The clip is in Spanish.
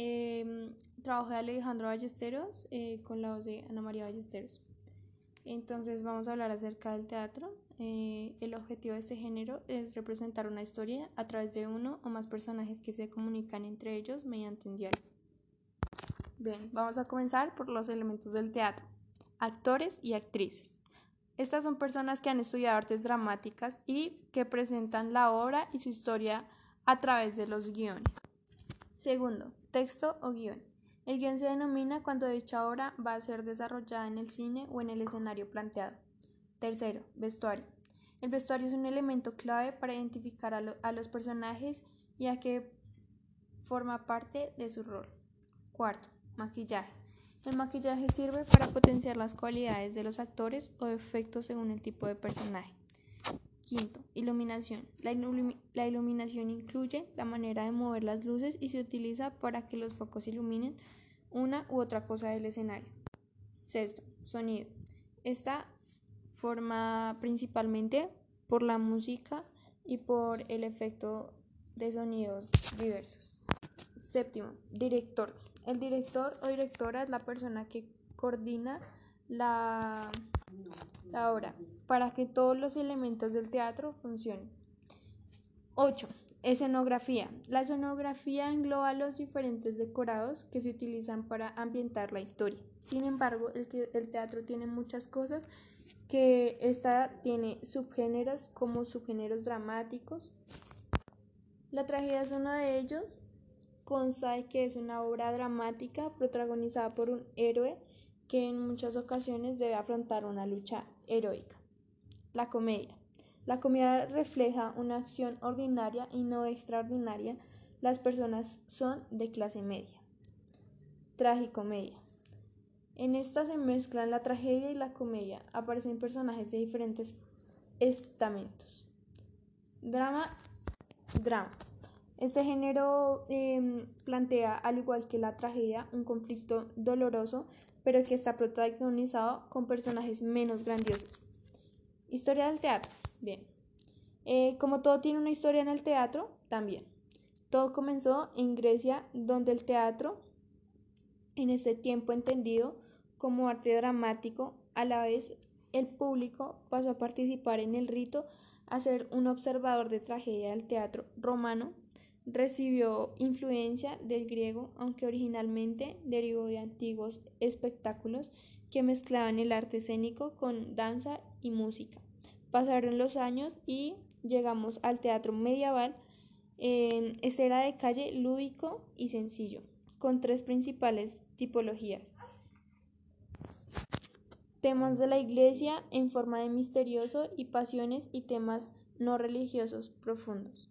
Eh, trabajo de Alejandro Ballesteros eh, con la voz de Ana María Ballesteros. Entonces vamos a hablar acerca del teatro. Eh, el objetivo de este género es representar una historia a través de uno o más personajes que se comunican entre ellos mediante un diálogo. Bien, vamos a comenzar por los elementos del teatro. Actores y actrices. Estas son personas que han estudiado artes dramáticas y que presentan la obra y su historia a través de los guiones. Segundo, texto o guion. El guion se denomina cuando dicha obra va a ser desarrollada en el cine o en el escenario planteado. Tercero, vestuario. El vestuario es un elemento clave para identificar a, a los personajes ya que forma parte de su rol. Cuarto, maquillaje. El maquillaje sirve para potenciar las cualidades de los actores o efectos según el tipo de personaje. Quinto, iluminación. La, ilumi la, iluminación incluye la manera de mover las luces y se utiliza para que los focos iluminen una u otra cosa del escenario. Sexto, sonido. Esta forma principalmente por la música y por el efecto de sonidos diversos. Séptimo, director. El director o directora es la persona que coordina la obra para que todos los elementos del teatro funcionen. 8. Escenografía. La escenografía engloba los diferentes decorados que se utilizan para ambientar la historia. Sin embargo, el, el teatro tiene muchas cosas que esta tiene subgéneros como subgéneros dramáticos. La tragedia es uno de ellos consta de que es una obra dramática protagonizada por un héroe que en muchas ocasiones debe afrontar una lucha heroica. La comedia. La comedia refleja una acción ordinaria y no extraordinaria. Las personas son de clase media. Tragicomedia. En esta se mezclan la tragedia y la comedia. Aparecen personajes de diferentes estamentos. Drama. Drama. Este género eh, plantea, al igual que la tragedia, un conflicto doloroso, pero que está protagonizado con personajes menos grandiosos. Historia del teatro. Bien. Eh, como todo tiene una historia en el teatro, también. Todo comenzó en Grecia, donde el teatro, en ese tiempo entendido como arte dramático, a la vez el público pasó a participar en el rito a ser un observador de tragedia del teatro romano recibió influencia del griego, aunque originalmente derivó de antiguos espectáculos que mezclaban el arte escénico con danza y música. Pasaron los años y llegamos al teatro medieval. Eh, este era de calle lúdico y sencillo, con tres principales tipologías. Temas de la iglesia en forma de misterioso y pasiones y temas no religiosos profundos.